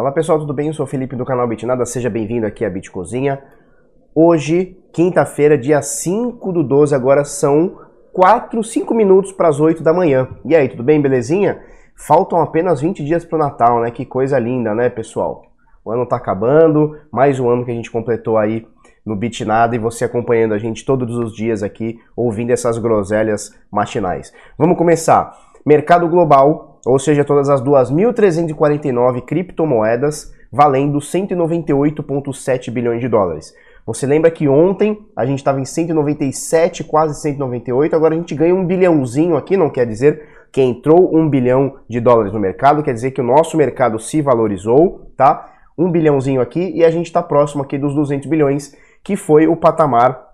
Fala pessoal, tudo bem? Eu sou o Felipe do canal Bitnada, seja bem-vindo aqui à Bit Cozinha. Hoje, quinta-feira, dia 5 do 12, agora são 4, 5 minutos para as 8 da manhã. E aí, tudo bem, belezinha? Faltam apenas 20 dias para o Natal, né? Que coisa linda, né, pessoal? O ano tá acabando, mais um ano que a gente completou aí no Bitnada e você acompanhando a gente todos os dias aqui, ouvindo essas groselhas matinais. Vamos começar. Mercado global, ou seja, todas as 2.349 criptomoedas valendo 198,7 bilhões de dólares. Você lembra que ontem a gente estava em 197, quase 198, agora a gente ganha um bilhãozinho aqui, não quer dizer que entrou um bilhão de dólares no mercado, quer dizer que o nosso mercado se valorizou, tá? Um bilhãozinho aqui e a gente está próximo aqui dos 200 bilhões, que foi o patamar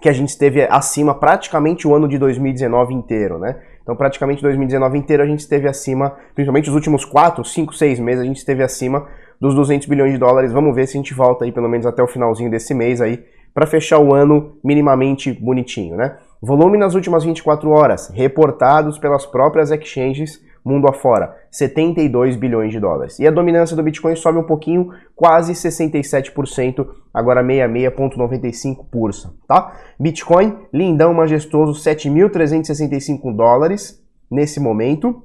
que a gente esteve acima praticamente o ano de 2019 inteiro, né? Então, praticamente 2019 inteiro a gente esteve acima, principalmente os últimos 4, 5, 6 meses, a gente esteve acima dos 200 bilhões de dólares. Vamos ver se a gente volta aí pelo menos até o finalzinho desse mês aí para fechar o ano minimamente bonitinho, né? Volume nas últimas 24 horas, reportados pelas próprias exchanges mundo afora, 72 bilhões de dólares. E a dominância do Bitcoin sobe um pouquinho, quase 67%, agora 66,95%, tá? Bitcoin, lindão, majestoso, 7.365 dólares nesse momento,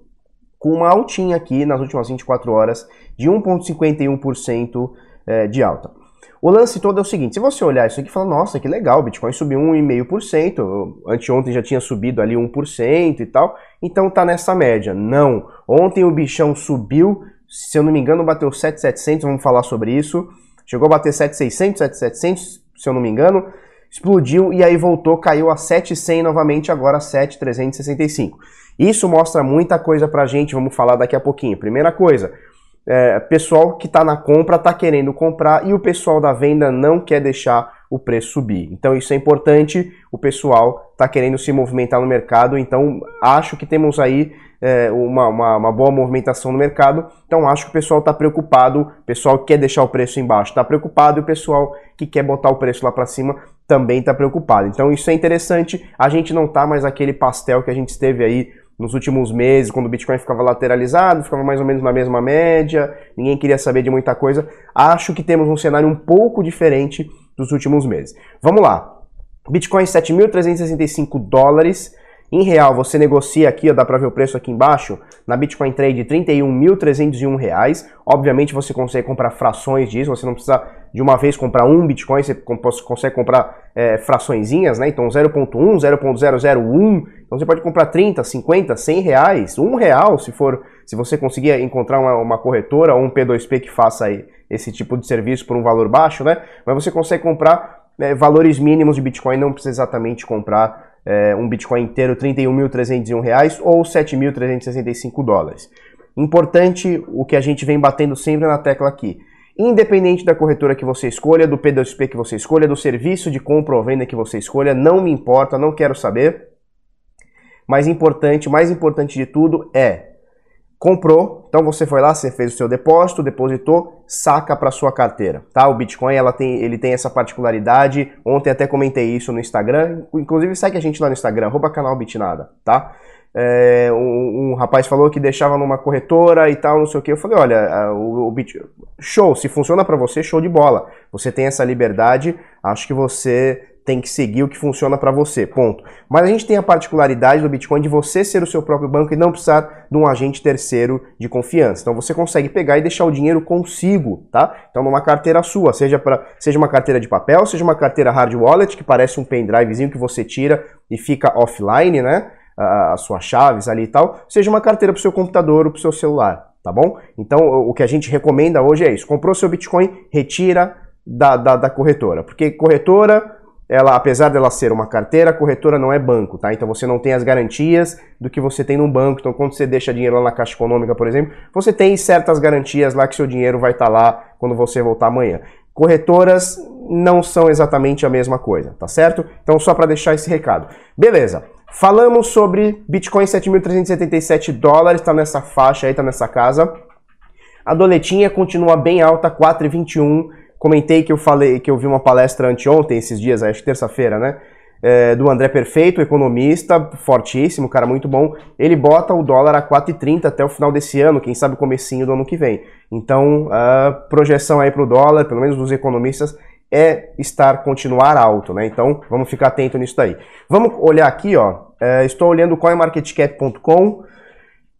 com uma altinha aqui nas últimas 24 horas de 1,51% eh, de alta. O lance todo é o seguinte, se você olhar isso aqui e falar, nossa, que legal, o Bitcoin subiu 1,5%, anteontem já tinha subido ali 1% e tal, então tá nessa média. Não, ontem o bichão subiu, se eu não me engano bateu 7,700, vamos falar sobre isso, chegou a bater 7,600, 7,700, se eu não me engano, explodiu e aí voltou, caiu a 7,100 novamente, agora 7,365. Isso mostra muita coisa pra gente, vamos falar daqui a pouquinho. Primeira coisa, é, pessoal que está na compra está querendo comprar e o pessoal da venda não quer deixar o preço subir. Então isso é importante, o pessoal está querendo se movimentar no mercado, então acho que temos aí é, uma, uma, uma, boa movimentação no mercado, então acho que o pessoal está preocupado, o pessoal que quer deixar o preço embaixo está preocupado e o pessoal que quer botar o preço lá para cima também está preocupado. Então isso é interessante, a gente não está mais aquele pastel que a gente esteve aí nos últimos meses, quando o Bitcoin ficava lateralizado, ficava mais ou menos na mesma média, ninguém queria saber de muita coisa. Acho que temos um cenário um pouco diferente dos últimos meses. Vamos lá. Bitcoin 7.365 dólares. Em real, você negocia aqui, ó, dá para ver o preço aqui embaixo, na Bitcoin Trade, R$ 31.301. Obviamente você consegue comprar frações disso, você não precisa de uma vez comprar um Bitcoin, você consegue comprar é, fraçõezinhas, né? Então 0.1, 0.001, então você pode comprar 30, 50, 100 reais, um real se for, se você conseguir encontrar uma, uma corretora ou um P2P que faça aí esse tipo de serviço por um valor baixo, né? Mas você consegue comprar é, valores mínimos de Bitcoin, não precisa exatamente comprar é, um Bitcoin inteiro, 31.301 reais ou 7.365 dólares. Importante o que a gente vem batendo sempre na tecla aqui. Independente da corretora que você escolha, do P2P que você escolha, do serviço de compra ou venda que você escolha, não me importa, não quero saber. Mais importante, mais importante de tudo é comprou, então você foi lá, você fez o seu depósito, depositou, saca para sua carteira, tá? O Bitcoin ela tem, ele tem essa particularidade. Ontem até comentei isso no Instagram, inclusive segue a gente lá no Instagram, arroba canal Bitnada, tá? É, um, um, rapaz falou que deixava numa corretora e tal, não sei o que. Eu falei, olha, o, o Bit... show, se funciona para você, show de bola. Você tem essa liberdade, acho que você tem que seguir o que funciona para você, ponto. Mas a gente tem a particularidade do Bitcoin de você ser o seu próprio banco e não precisar de um agente terceiro de confiança. Então você consegue pegar e deixar o dinheiro consigo, tá? Então numa carteira sua, seja para seja uma carteira de papel, seja uma carteira hard wallet que parece um pendrivezinho que você tira e fica offline, né? As suas chaves ali e tal, seja uma carteira para o seu computador ou para o seu celular, tá bom? Então o que a gente recomenda hoje é isso: comprou seu Bitcoin, retira da, da, da corretora, porque corretora ela, apesar dela ser uma carteira, a corretora não é banco, tá? Então você não tem as garantias do que você tem num banco. Então quando você deixa dinheiro lá na Caixa Econômica, por exemplo, você tem certas garantias lá que seu dinheiro vai estar tá lá quando você voltar amanhã. Corretoras não são exatamente a mesma coisa, tá certo? Então só para deixar esse recado. Beleza. Falamos sobre Bitcoin 7.377 dólares, está nessa faixa aí, está nessa casa. A doletinha continua bem alta, 4,21 Comentei que eu falei que eu vi uma palestra anteontem, esses dias, acho que terça-feira, né? é, do André Perfeito, economista, fortíssimo, cara muito bom. Ele bota o dólar a 4,30 até o final desse ano, quem sabe o comecinho do ano que vem. Então, a projeção aí para o dólar, pelo menos dos economistas, é estar continuar alto, né? Então, vamos ficar atento nisso daí. Vamos olhar aqui, ó. É, estou olhando coinmarketcap.com.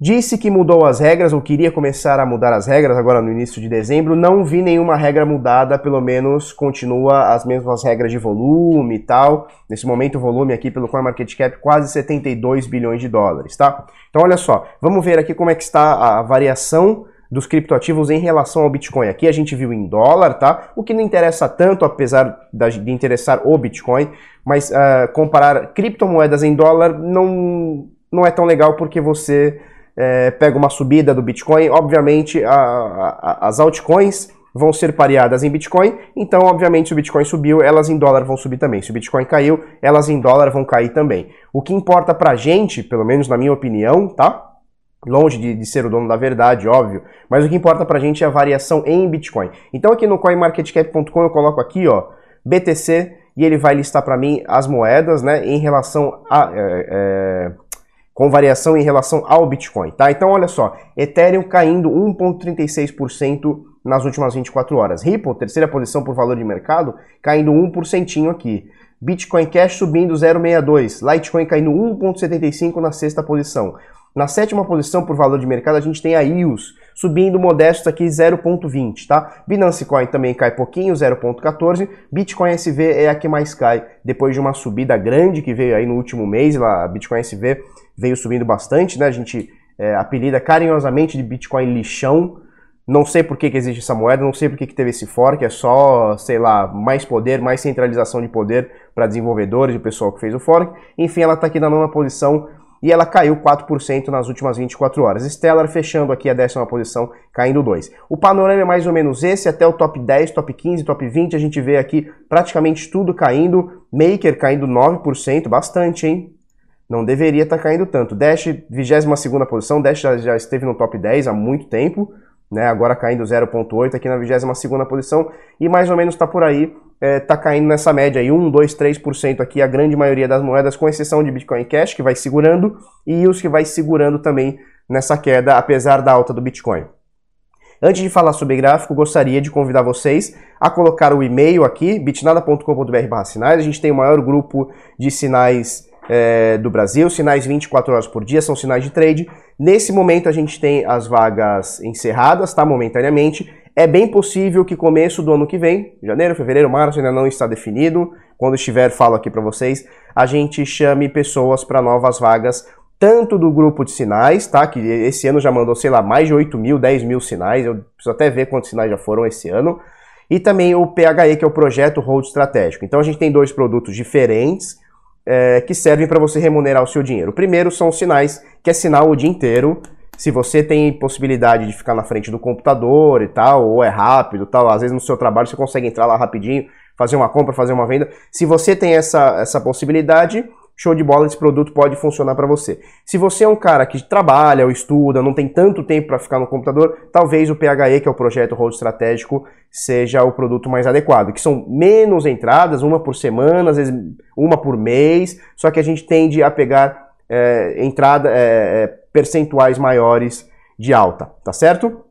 Disse que mudou as regras, ou queria começar a mudar as regras agora no início de dezembro. Não vi nenhuma regra mudada, pelo menos continua as mesmas regras de volume e tal. Nesse momento, o volume aqui pelo CoinMarketCap quase 72 bilhões de dólares, tá? Então, olha só, vamos ver aqui como é que está a variação dos criptoativos em relação ao Bitcoin. Aqui a gente viu em dólar, tá? O que não interessa tanto, apesar de interessar o Bitcoin, mas uh, comparar criptomoedas em dólar não, não é tão legal porque você é, pega uma subida do Bitcoin, obviamente a, a, as altcoins vão ser pareadas em Bitcoin, então obviamente se o Bitcoin subiu, elas em dólar vão subir também. Se o Bitcoin caiu, elas em dólar vão cair também. O que importa pra gente, pelo menos na minha opinião, tá? Longe de, de, ser o dono da verdade, óbvio, mas o que importa pra gente é a variação em Bitcoin. Então aqui no coinmarketcap.com eu coloco aqui, ó, BTC, e ele vai listar para mim as moedas, né, em relação a... É, é, com variação em relação ao Bitcoin, tá? Então olha só, Ethereum caindo 1.36% nas últimas 24 horas. Ripple, terceira posição por valor de mercado, caindo 1% aqui. Bitcoin Cash subindo 0,62, Litecoin caindo 1,75 na sexta posição. Na sétima posição por valor de mercado, a gente tem a EOS, subindo modesto aqui 0,20, tá? Binance Coin também cai pouquinho, 0,14. Bitcoin SV é a que mais cai, depois de uma subida grande que veio aí no último mês, lá, a Bitcoin SV veio subindo bastante, né? A gente é, apelida carinhosamente de Bitcoin lixão. Não sei por que, que existe essa moeda, não sei por que, que teve esse fork, é só, sei lá, mais poder, mais centralização de poder para desenvolvedores e o pessoal que fez o fork. Enfim, ela está aqui na nona posição e ela caiu 4% nas últimas 24 horas. Stellar fechando aqui a décima posição, caindo 2%. O panorama é mais ou menos esse, até o top 10, top 15, top 20, a gente vê aqui praticamente tudo caindo. Maker caindo 9%, bastante, hein? Não deveria estar tá caindo tanto. Dash, 22 posição, Dash já, já esteve no top 10 há muito tempo, né? agora caindo 0,8 aqui na 22 posição, e mais ou menos está por aí está é, caindo nessa média aí, 1, 2, 3% aqui, a grande maioria das moedas, com exceção de Bitcoin Cash, que vai segurando, e os que vai segurando também nessa queda, apesar da alta do Bitcoin. Antes de falar sobre gráfico, gostaria de convidar vocês a colocar o e-mail aqui, bitnada.com.br sinais. A gente tem o maior grupo de sinais é, do Brasil, sinais 24 horas por dia, são sinais de trade. Nesse momento a gente tem as vagas encerradas, tá? Momentaneamente. É bem possível que começo do ano que vem, janeiro, fevereiro, março, ainda não está definido. Quando estiver, falo aqui para vocês. A gente chame pessoas para novas vagas, tanto do grupo de sinais, tá? Que esse ano já mandou, sei lá, mais de 8 mil, 10 mil sinais. Eu preciso até ver quantos sinais já foram esse ano. E também o PHE, que é o projeto Hold Estratégico. Então a gente tem dois produtos diferentes é, que servem para você remunerar o seu dinheiro. O primeiro são os sinais, que é sinal o dia inteiro se você tem possibilidade de ficar na frente do computador e tal, ou é rápido tal, às vezes no seu trabalho você consegue entrar lá rapidinho, fazer uma compra, fazer uma venda. Se você tem essa, essa possibilidade, show de bola, esse produto pode funcionar para você. Se você é um cara que trabalha ou estuda, não tem tanto tempo para ficar no computador, talvez o PHE, que é o projeto Hold Estratégico, seja o produto mais adequado, que são menos entradas, uma por semana, às vezes uma por mês, só que a gente tende a pegar é, entrada, é, percentuais maiores de alta, tá certo?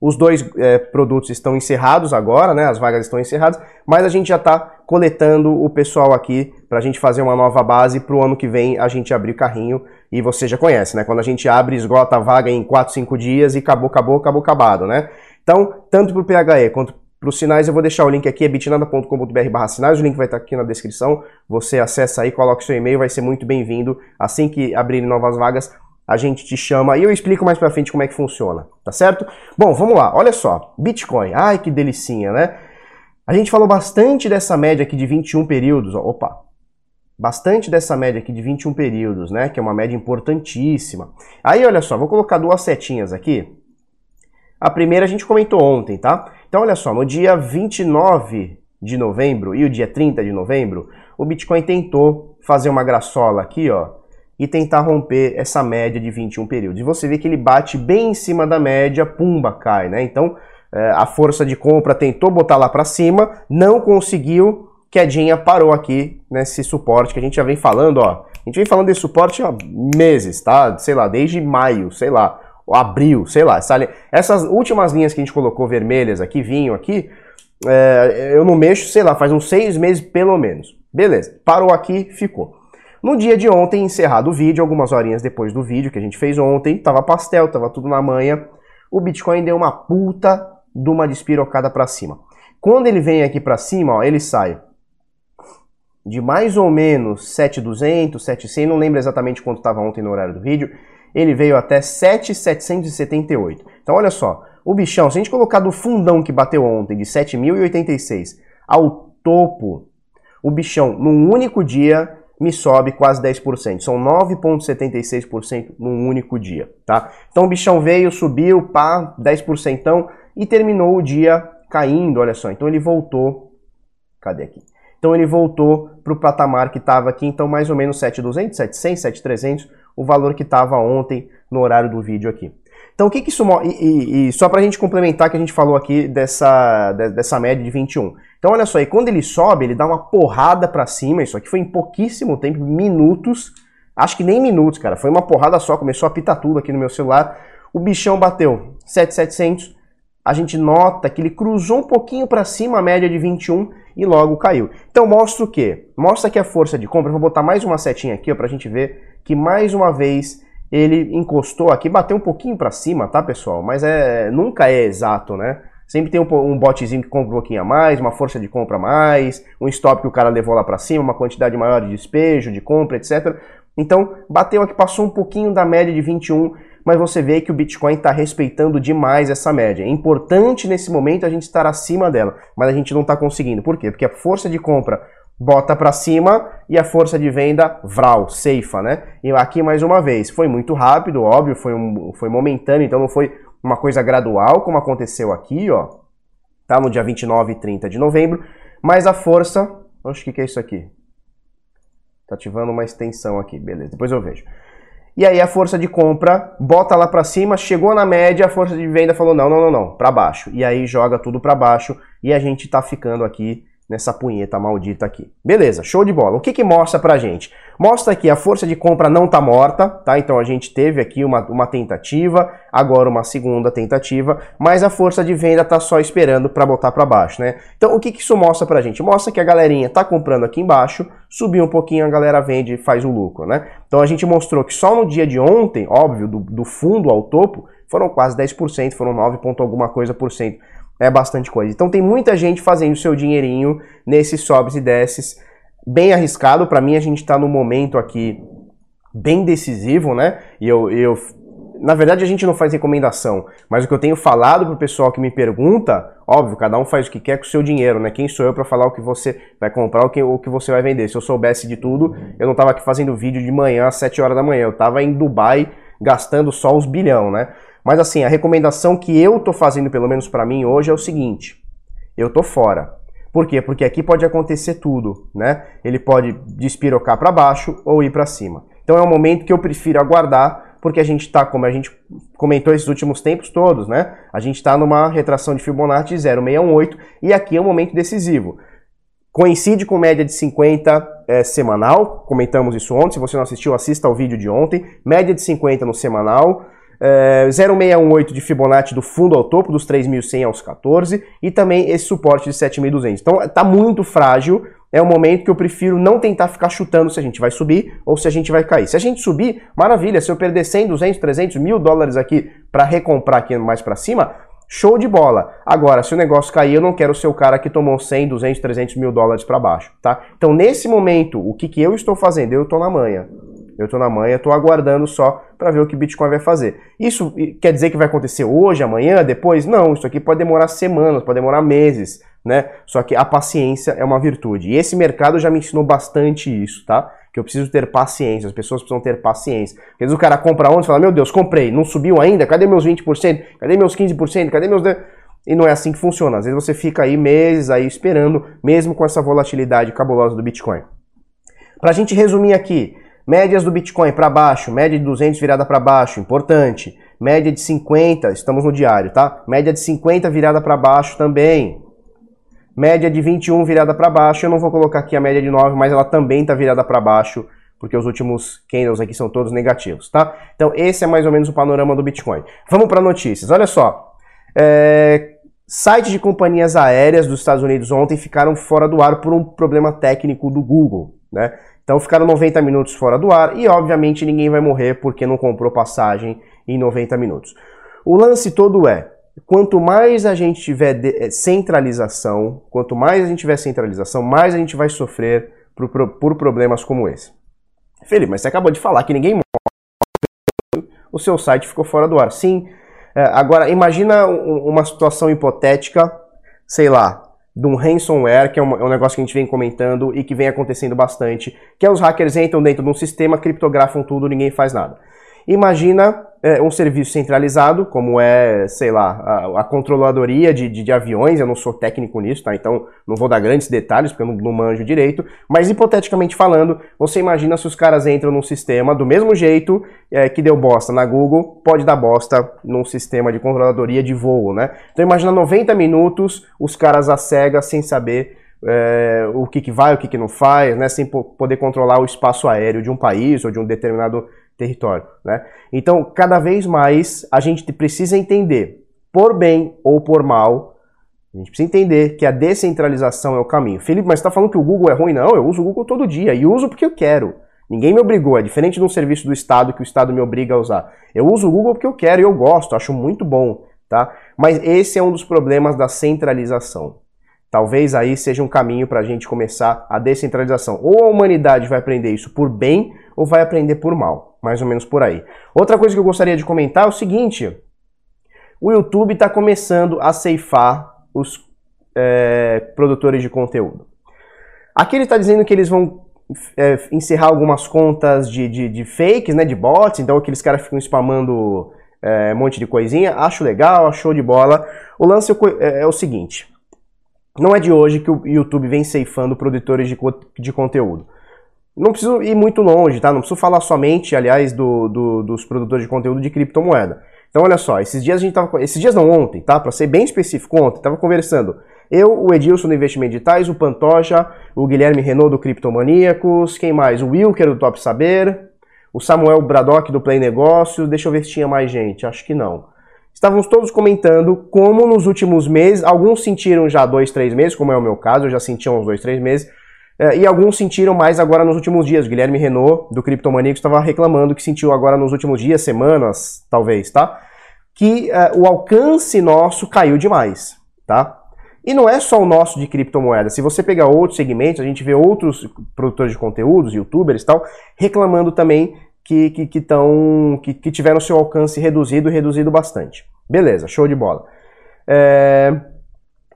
Os dois é, produtos estão encerrados agora, né? As vagas estão encerradas, mas a gente já está coletando o pessoal aqui para a gente fazer uma nova base para o ano que vem a gente abrir carrinho e você já conhece, né? Quando a gente abre, esgota a vaga em 4, 5 dias e acabou, acabou, acabou, acabado, né? Então, tanto para o PHE quanto para os sinais, eu vou deixar o link aqui, é bitnada.com.br barra sinais, o link vai estar aqui na descrição, você acessa aí, coloca o seu e-mail, vai ser muito bem-vindo. Assim que abrirem novas vagas, a gente te chama e eu explico mais pra frente como é que funciona, tá certo? Bom, vamos lá, olha só, Bitcoin, ai que delicinha, né? A gente falou bastante dessa média aqui de 21 períodos, opa, bastante dessa média aqui de 21 períodos, né? Que é uma média importantíssima. Aí, olha só, vou colocar duas setinhas aqui. A primeira a gente comentou ontem, tá? Então, olha só, no dia 29 de novembro e o dia 30 de novembro, o Bitcoin tentou fazer uma graçola aqui, ó, e tentar romper essa média de 21 períodos. E você vê que ele bate bem em cima da média, pumba, cai, né? Então, é, a força de compra tentou botar lá para cima, não conseguiu. Quedinha parou aqui nesse suporte que a gente já vem falando, ó. A gente vem falando desse suporte há meses, tá? Sei lá, desde maio, sei lá, abril, sei lá. Essas últimas linhas que a gente colocou vermelhas aqui, vinho aqui, é, eu não mexo, sei lá, faz uns seis meses pelo menos. Beleza, parou aqui, ficou. No dia de ontem, encerrado o vídeo, algumas horinhas depois do vídeo que a gente fez ontem, tava pastel, tava tudo na manha, o Bitcoin deu uma puta de uma despirocada para cima. Quando ele vem aqui para cima, ó, ele sai de mais ou menos 7,200, 7,100, não lembro exatamente quanto estava ontem no horário do vídeo, ele veio até 7,778. Então olha só, o bichão, se a gente colocar do fundão que bateu ontem, de 7.086, ao topo, o bichão, num único dia, me sobe quase 10%. São 9,76% num único dia, tá? Então o bichão veio, subiu, pá, 10% então, e terminou o dia caindo, olha só. Então ele voltou, cadê aqui? Então ele voltou para o patamar que estava aqui, então mais ou menos 7,200, 700, 7,300, o valor que estava ontem no horário do vídeo aqui. Então, o que, que isso? E, e, e, só para a gente complementar que a gente falou aqui dessa, dessa média de 21. Então, olha só, e quando ele sobe, ele dá uma porrada para cima. Isso aqui foi em pouquíssimo tempo, minutos. Acho que nem minutos, cara. Foi uma porrada só, começou a pitar tudo aqui no meu celular. O bichão bateu 7,700. A gente nota que ele cruzou um pouquinho para cima, a média de 21, e logo caiu. Então, mostra o quê? Mostra que a força de compra. Eu vou botar mais uma setinha aqui para a gente ver que mais uma vez ele encostou aqui, bateu um pouquinho para cima, tá, pessoal? Mas é nunca é exato, né? Sempre tem um, um botezinho que compra um pouquinho a mais, uma força de compra a mais, um stop que o cara levou lá para cima, uma quantidade maior de despejo, de compra, etc. Então, bateu aqui, passou um pouquinho da média de 21, mas você vê que o Bitcoin está respeitando demais essa média. É importante nesse momento a gente estar acima dela, mas a gente não está conseguindo. Por quê? Porque a força de compra bota para cima e a força de venda vral, ceifa, né? E aqui mais uma vez, foi muito rápido, óbvio, foi, um, foi momentâneo, então não foi uma coisa gradual como aconteceu aqui, ó. Tá no dia 29 e 30 de novembro, mas a força, acho que que é isso aqui? Tá ativando uma extensão aqui, beleza, depois eu vejo. E aí a força de compra bota lá para cima, chegou na média, a força de venda falou não, não, não, não, para baixo. E aí joga tudo para baixo e a gente tá ficando aqui nessa punheta maldita aqui. Beleza, show de bola. O que que mostra pra gente? Mostra que a força de compra não tá morta, tá? Então a gente teve aqui uma, uma tentativa, agora uma segunda tentativa, mas a força de venda tá só esperando para botar para baixo, né? Então o que que isso mostra pra gente? Mostra que a galerinha tá comprando aqui embaixo, subiu um pouquinho, a galera vende e faz o lucro, né? Então a gente mostrou que só no dia de ontem, óbvio, do, do fundo ao topo, foram quase 10%, foram 9 ponto alguma coisa por cento é bastante coisa. Então tem muita gente fazendo seu dinheirinho nesses sobes e desces. Bem arriscado. Para mim, a gente está no momento aqui bem decisivo, né? E eu, eu. Na verdade, a gente não faz recomendação, mas o que eu tenho falado pro pessoal que me pergunta, óbvio, cada um faz o que quer com o seu dinheiro, né? Quem sou eu para falar o que você vai comprar ou o que você vai vender? Se eu soubesse de tudo, eu não tava aqui fazendo vídeo de manhã às 7 horas da manhã, eu tava em Dubai gastando só os bilhão, né? Mas assim, a recomendação que eu tô fazendo, pelo menos para mim hoje, é o seguinte: eu tô fora. Por quê? Porque aqui pode acontecer tudo, né? Ele pode despirocar para baixo ou ir para cima. Então é um momento que eu prefiro aguardar, porque a gente está, como a gente comentou esses últimos tempos todos, né? A gente está numa retração de Fibonacci 0,618 e aqui é um momento decisivo. Coincide com média de 50 é, semanal, comentamos isso ontem. Se você não assistiu, assista ao vídeo de ontem. Média de 50 no semanal é, 0,618 de Fibonacci do fundo ao topo, dos 3.100 aos 14, e também esse suporte de 7.200. Então está muito frágil, é um momento que eu prefiro não tentar ficar chutando se a gente vai subir ou se a gente vai cair. Se a gente subir, maravilha, se eu perder 100, 200, 300, mil dólares aqui para recomprar aqui mais para cima, show de bola. Agora, se o negócio cair, eu não quero ser o cara que tomou 100, 200, 300 mil dólares para baixo, tá? Então, nesse momento, o que, que eu estou fazendo? Eu estou na manha. Eu estou na manhã, estou aguardando só para ver o que o Bitcoin vai fazer. Isso quer dizer que vai acontecer hoje, amanhã, depois? Não, isso aqui pode demorar semanas, pode demorar meses, né? Só que a paciência é uma virtude. E esse mercado já me ensinou bastante isso, tá? Que eu preciso ter paciência, as pessoas precisam ter paciência. Às vezes o cara compra ontem e fala, meu Deus, comprei, não subiu ainda? Cadê meus 20%? Cadê meus 15%? Cadê meus... E não é assim que funciona. Às vezes você fica aí meses aí esperando, mesmo com essa volatilidade cabulosa do Bitcoin. Para a gente resumir aqui, Médias do Bitcoin para baixo, média de 200 virada para baixo, importante. Média de 50, estamos no diário, tá? Média de 50 virada para baixo também. média de 21 virada para baixo. Eu não vou colocar aqui a média de 9, mas ela também está virada para baixo, porque os últimos candles aqui são todos negativos, tá? Então esse é mais ou menos o panorama do Bitcoin. Vamos para notícias. Olha só. É... Sites de companhias aéreas dos Estados Unidos ontem ficaram fora do ar por um problema técnico do Google, né? Então ficaram 90 minutos fora do ar e obviamente ninguém vai morrer porque não comprou passagem em 90 minutos. O lance todo é, quanto mais a gente tiver eh, centralização, quanto mais a gente tiver centralização, mais a gente vai sofrer por, por, por problemas como esse. Felipe, mas você acabou de falar que ninguém morre, o seu site ficou fora do ar. Sim. É, agora, imagina uma situação hipotética, sei lá, de um ransomware, que é um, é um, negócio que a gente vem comentando e que vem acontecendo bastante, que é os hackers entram dentro de um sistema, criptografam tudo, ninguém faz nada. Imagina é, um serviço centralizado, como é, sei lá, a, a controladoria de, de, de, aviões, eu não sou técnico nisso, tá? Então não vou dar grandes detalhes, porque eu não, não manjo direito, mas hipoteticamente falando, você imagina se os caras entram num sistema do mesmo jeito é, que deu bosta na Google, pode dar bosta num sistema de controladoria de voo, né? Então imagina 90 minutos, os caras a cega, sem saber é, o que, que vai, o que, que não faz, né? Sem poder controlar o espaço aéreo de um país ou de um determinado território. Né? Então, cada vez mais a gente precisa entender, por bem ou por mal, a gente precisa entender que a descentralização é o caminho. Felipe, mas você está falando que o Google é ruim? Não, eu uso o Google todo dia e uso porque eu quero. Ninguém me obrigou, é diferente de um serviço do Estado que o Estado me obriga a usar. Eu uso o Google porque eu quero e eu gosto, acho muito bom, tá? Mas esse é um dos problemas da centralização. Talvez aí seja um caminho para a gente começar a descentralização. Ou a humanidade vai aprender isso por bem, ou vai aprender por mal mais ou menos por aí. Outra coisa que eu gostaria de comentar é o seguinte: o YouTube está começando a ceifar os é, produtores de conteúdo. Aqui ele está dizendo que eles vão é, encerrar algumas contas de, de, de, fakes, né, de bots, então aqueles caras ficam spamando é, um monte de coisinha. Acho legal, show de bola. O lance é, é o seguinte: não é de hoje que o YouTube vem ceifando produtores de, de conteúdo. Não preciso ir muito longe, tá? Não preciso falar somente, aliás, do, do, dos produtores de conteúdo de criptomoeda. Então, olha só, esses dias a gente tava. Esses dias não, ontem, tá? Para ser bem específico, ontem, tava conversando. Eu, o Edilson do Investimento Digitais, o Pantoja, o Guilherme Renault do Criptomaníacos, quem mais? O Wilker do Top Saber, o Samuel Bradock do Play Negócios, deixa eu ver se tinha mais gente, acho que não. Estávamos todos comentando como nos últimos meses, alguns sentiram já dois, três meses, como é o meu caso, eu já senti uns dois, três meses, é, e alguns sentiram mais agora nos últimos dias. O Guilherme Renault, do Criptomaníacos, estava reclamando que sentiu agora nos últimos dias, semanas, talvez, tá? Que uh, o alcance nosso caiu demais, tá? E não é só o nosso de criptomoeda. Se você pegar outros segmentos, a gente vê outros produtores de conteúdos, youtubers e tal, reclamando também que, que, que, tão, que, que tiveram seu alcance reduzido reduzido bastante. Beleza, show de bola. É...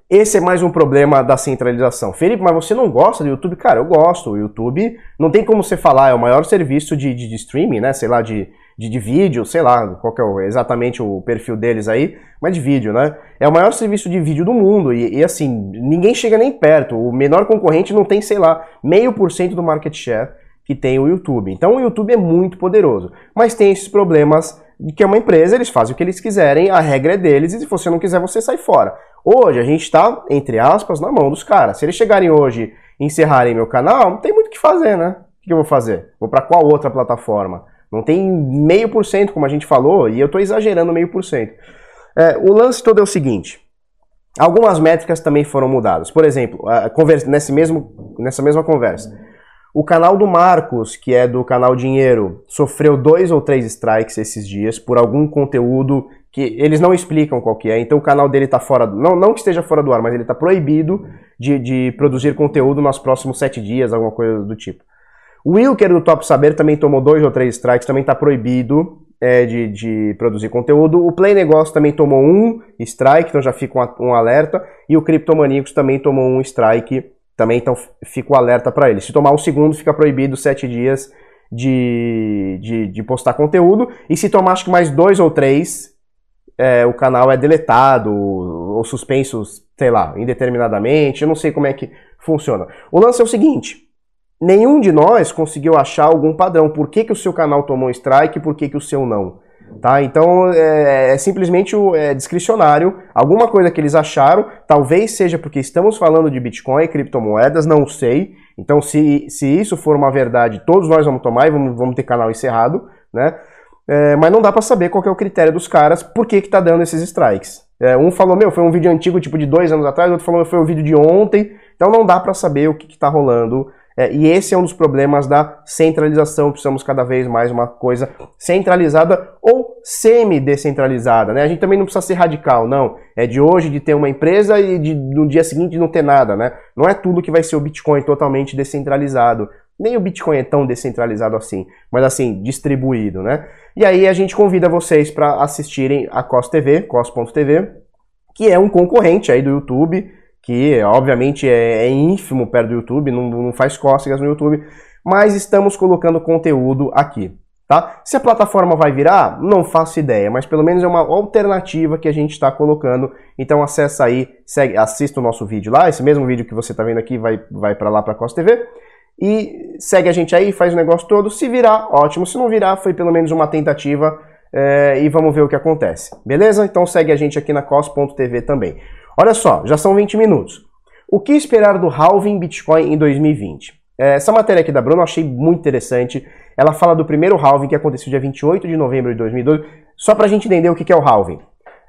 Esse é mais um problema da centralização. Felipe, mas você não gosta do YouTube? Cara, eu gosto. O YouTube não tem como você falar, é o maior serviço de, de, de streaming, né? Sei lá, de, de, de, vídeo, sei lá, qual que é exatamente o perfil deles aí, mas de vídeo, né? É o maior serviço de vídeo do mundo e, e assim, ninguém chega nem perto. O menor concorrente não tem, sei lá, meio por cento do market share que tem o YouTube. Então o YouTube é muito poderoso, mas tem esses problemas de que é uma empresa, eles fazem o que eles quiserem, a regra é deles, e se você não quiser, você sai fora. Hoje a gente está, entre aspas, na mão dos caras. Se eles chegarem hoje e encerrarem meu canal, não tem muito o que fazer, né? O que eu vou fazer? Vou para qual outra plataforma? Não tem meio por cento, como a gente falou, e eu estou exagerando meio por cento. É, o lance todo é o seguinte: algumas métricas também foram mudadas. Por exemplo, nesse mesmo, nessa mesma conversa, o canal do Marcos, que é do canal Dinheiro, sofreu dois ou três strikes esses dias por algum conteúdo que eles não explicam qual que é, então o canal dele está fora, não, não que esteja fora do ar, mas ele está proibido de, de produzir conteúdo nos próximos sete dias, alguma coisa do tipo. O Wilker do Top Saber também tomou dois ou três strikes, também está proibido é, de, de, produzir conteúdo. O Play Negócio também tomou um strike, então já fica um, um alerta. E o Criptomaníacos também tomou um strike, também então fica o alerta para ele. Se tomar um segundo, fica proibido sete dias de, de, de postar conteúdo. E se tomar acho que mais dois ou três, é, o canal é deletado ou suspenso, sei lá, indeterminadamente. Eu não sei como é que funciona. O lance é o seguinte: nenhum de nós conseguiu achar algum padrão. Por que, que o seu canal tomou strike e por que, que o seu não? Tá? Então é, é simplesmente é, discricionário. Alguma coisa que eles acharam, talvez seja porque estamos falando de Bitcoin e criptomoedas, não sei. Então, se, se isso for uma verdade, todos nós vamos tomar e vamos, vamos ter canal encerrado, né? É, mas não dá para saber qual é o critério dos caras, por que que tá dando esses strikes. É, um falou, meu, foi um vídeo antigo, tipo de dois anos atrás, o outro falou, foi um vídeo de ontem, então não dá para saber o que, que tá rolando é, e esse é um dos problemas da centralização. Precisamos cada vez mais uma coisa centralizada ou semi-descentralizada. Né? A gente também não precisa ser radical, não. É de hoje de ter uma empresa e de, no dia seguinte não ter nada. Né? Não é tudo que vai ser o Bitcoin totalmente descentralizado. Nem o Bitcoin é tão descentralizado assim, mas assim, distribuído. Né? E aí a gente convida vocês para assistirem a COS TV, cos.tv, que é um concorrente aí do YouTube que obviamente é, é ínfimo perto do YouTube, não, não faz cócegas no YouTube, mas estamos colocando conteúdo aqui. Tá? Se a plataforma vai virar, não faço ideia, mas pelo menos é uma alternativa que a gente está colocando. Então acessa aí, segue, assista o nosso vídeo lá, esse mesmo vídeo que você está vendo aqui vai, vai para lá para a Costa TV. E segue a gente aí, faz o negócio todo. Se virar, ótimo. Se não virar, foi pelo menos uma tentativa é, e vamos ver o que acontece. Beleza? Então segue a gente aqui na cos.tv também. Olha só, já são 20 minutos. O que esperar do halving Bitcoin em 2020? É, essa matéria aqui da Bruno eu achei muito interessante. Ela fala do primeiro halving que aconteceu dia 28 de novembro de 2012, só para a gente entender o que é o halving.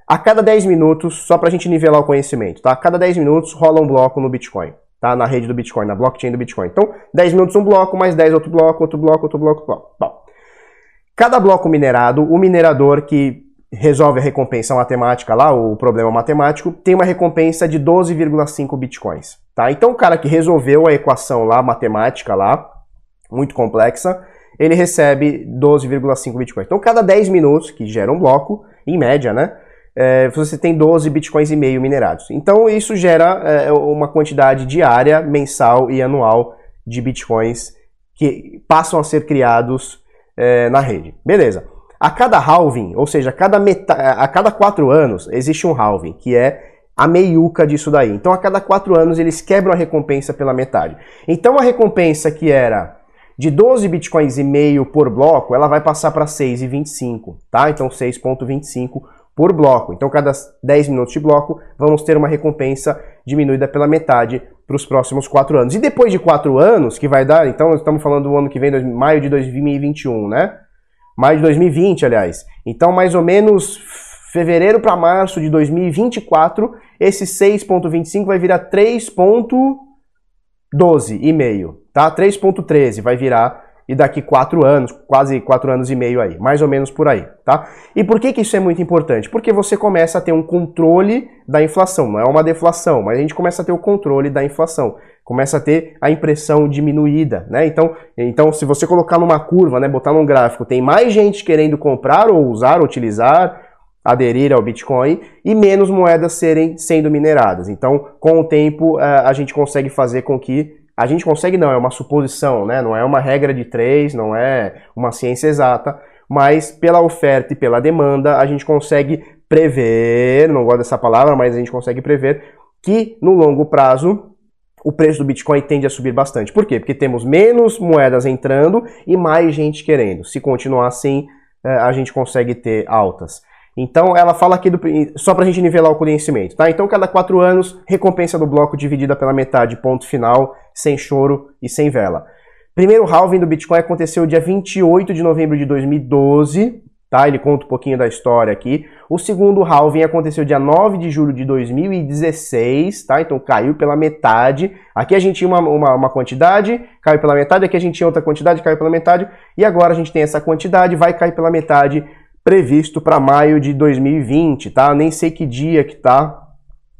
A cada 10 minutos, só para a gente nivelar o conhecimento, tá? A cada 10 minutos rola um bloco no Bitcoin, tá? Na rede do Bitcoin, na blockchain do Bitcoin. Então, 10 minutos um bloco, mais 10 outro bloco, outro bloco, outro bloco, outro bloco. Bom, cada bloco minerado, o minerador que resolve a recompensa matemática lá, o problema matemático, tem uma recompensa de 12,5 bitcoins, tá? Então o cara que resolveu a equação lá, matemática lá, muito complexa, ele recebe 12,5 bitcoins. Então cada 10 minutos, que gera um bloco, em média, né? É, você tem 12 bitcoins e meio minerados. Então isso gera é, uma quantidade diária, mensal e anual de bitcoins que passam a ser criados é, na rede. Beleza. A cada halving, ou seja, a cada, a cada quatro anos, existe um halving, que é a meiuca disso daí. Então, a cada quatro anos, eles quebram a recompensa pela metade. Então, a recompensa que era de 12 bitcoins e meio por bloco, ela vai passar para 6,25, tá? Então, 6,25 por bloco. Então, cada 10 minutos de bloco, vamos ter uma recompensa diminuída pela metade para os próximos quatro anos. E depois de quatro anos, que vai dar, então, estamos falando do ano que vem, maio de 2021, né? Maio de 2020, aliás. Então, mais ou menos fevereiro para março de 2024, esse 6.25 vai virar 3.12 e meio, tá? 3.13 vai virar e daqui quatro anos, quase quatro anos e meio aí, mais ou menos por aí, tá? E por que, que isso é muito importante? Porque você começa a ter um controle da inflação, não é uma deflação, mas a gente começa a ter o controle da inflação, começa a ter a impressão diminuída, né? Então, então se você colocar numa curva, né, botar num gráfico, tem mais gente querendo comprar ou usar, utilizar, aderir ao Bitcoin e menos moedas serem sendo mineradas. Então, com o tempo, eh, a gente consegue fazer com que a gente consegue não, é uma suposição, né? Não é uma regra de três, não é uma ciência exata, mas pela oferta e pela demanda a gente consegue prever, não gosto dessa palavra, mas a gente consegue prever que no longo prazo o preço do Bitcoin tende a subir bastante. Por quê? Porque temos menos moedas entrando e mais gente querendo. Se continuar assim, eh, a gente consegue ter altas. Então ela fala aqui do, só para a gente nivelar o conhecimento, tá? Então cada quatro anos recompensa do bloco dividida pela metade, ponto final, sem choro e sem vela. Primeiro halving do Bitcoin aconteceu dia 28 de novembro de 2012, tá? Ele conta um pouquinho da história aqui. O segundo halving aconteceu dia 9 de julho de 2016, tá? Então caiu pela metade. Aqui a gente tinha uma, uma, uma, quantidade, caiu pela metade. Aqui a gente tinha outra quantidade, caiu pela metade. E agora a gente tem essa quantidade, vai cair pela metade previsto para maio de 2020, tá? Nem sei que dia que tá,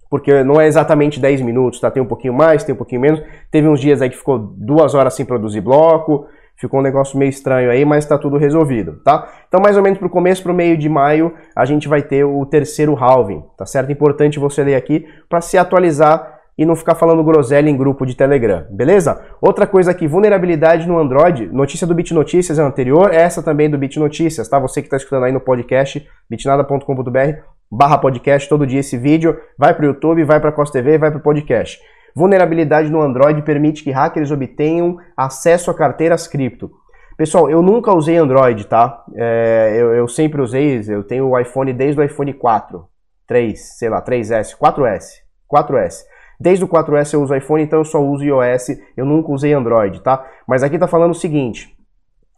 porque não é exatamente 10 minutos, tá? Tem um pouquinho mais, tem um pouquinho menos. Teve uns dias aí que ficou duas horas sem produzir bloco, ficou um negócio meio estranho aí, mas tá tudo resolvido, tá? Então, mais ou menos pro começo, pro meio de maio, a gente vai ter o terceiro halving, tá certo? Importante você ler aqui para se atualizar e não ficar falando groselha em grupo de Telegram, beleza? Outra coisa aqui, vulnerabilidade no Android, notícia do Bit Notícias é anterior, essa também do Bit Notícias, tá? Você que está escutando aí no podcast, bitnada.com.br barra podcast, todo dia esse vídeo, vai para o YouTube, vai para a Costa TV, vai para o podcast. Vulnerabilidade no Android permite que hackers obtenham acesso a carteiras cripto. Pessoal, eu nunca usei Android, tá? É, eu, eu, sempre usei, eu tenho o iPhone desde o iPhone 4, 3, sei lá, 3S, 4S, 4S. Desde o 4S eu uso iPhone, então eu só uso iOS, eu nunca usei Android, tá? Mas aqui tá falando o seguinte,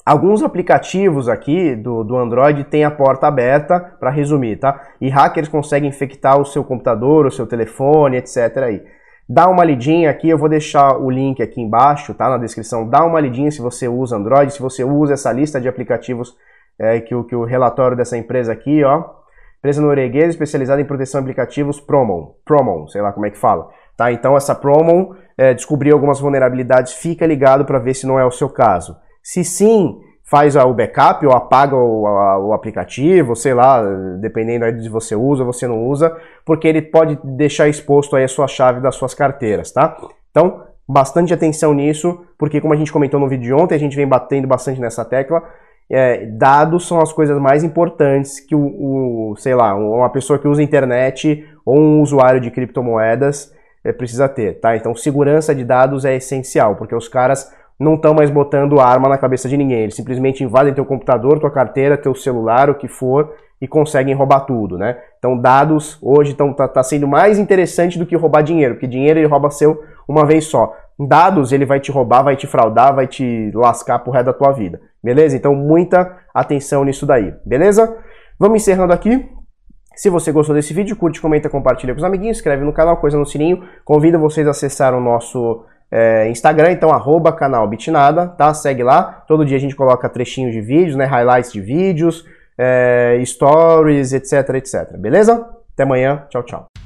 Alguns aplicativos aqui do, do Android têm a porta aberta, para resumir, tá? E hackers conseguem infectar o seu computador, o seu telefone, etc. Aí. Dá uma lidinha aqui, eu vou deixar o link aqui embaixo, tá? Na descrição. Dá uma lidinha se você usa Android, se você usa essa lista de aplicativos é, que, o, que o relatório dessa empresa aqui, ó. Empresa norueguesa especializada em proteção de aplicativos Promon. Promon, sei lá como é que fala. Tá? Então essa Promon é, descobriu algumas vulnerabilidades, fica ligado para ver se não é o seu caso. Se sim, faz o backup ou apaga o, a, o, aplicativo, sei lá, dependendo aí de você usa ou você não usa, porque ele pode deixar exposto aí a sua chave das suas carteiras, tá? Então, bastante atenção nisso, porque como a gente comentou no vídeo de ontem, a gente vem batendo bastante nessa tecla, é, dados são as coisas mais importantes que o, o, sei lá, uma pessoa que usa internet ou um usuário de criptomoedas precisa ter, tá? Então, segurança de dados é essencial, porque os caras não estão mais botando arma na cabeça de ninguém. Eles simplesmente invadem teu computador, tua carteira, teu celular, o que for, e conseguem roubar tudo, né? Então dados hoje estão tá, tá, sendo mais interessante do que roubar dinheiro, porque dinheiro ele rouba seu uma vez só. Dados ele vai te roubar, vai te fraudar, vai te lascar pro resto da tua vida. Beleza? Então muita atenção nisso daí. Beleza? Vamos encerrando aqui. Se você gostou desse vídeo, curte, comenta, compartilha com os amiguinhos, inscreve no canal, coisa no sininho. Convido vocês a acessar o nosso é, Instagram, então arroba canal Bitnada, tá? Segue lá. Todo dia a gente coloca trechinhos de vídeos, né? Highlights de vídeos, é, stories, etc, etc. Beleza? Até amanhã. Tchau, tchau.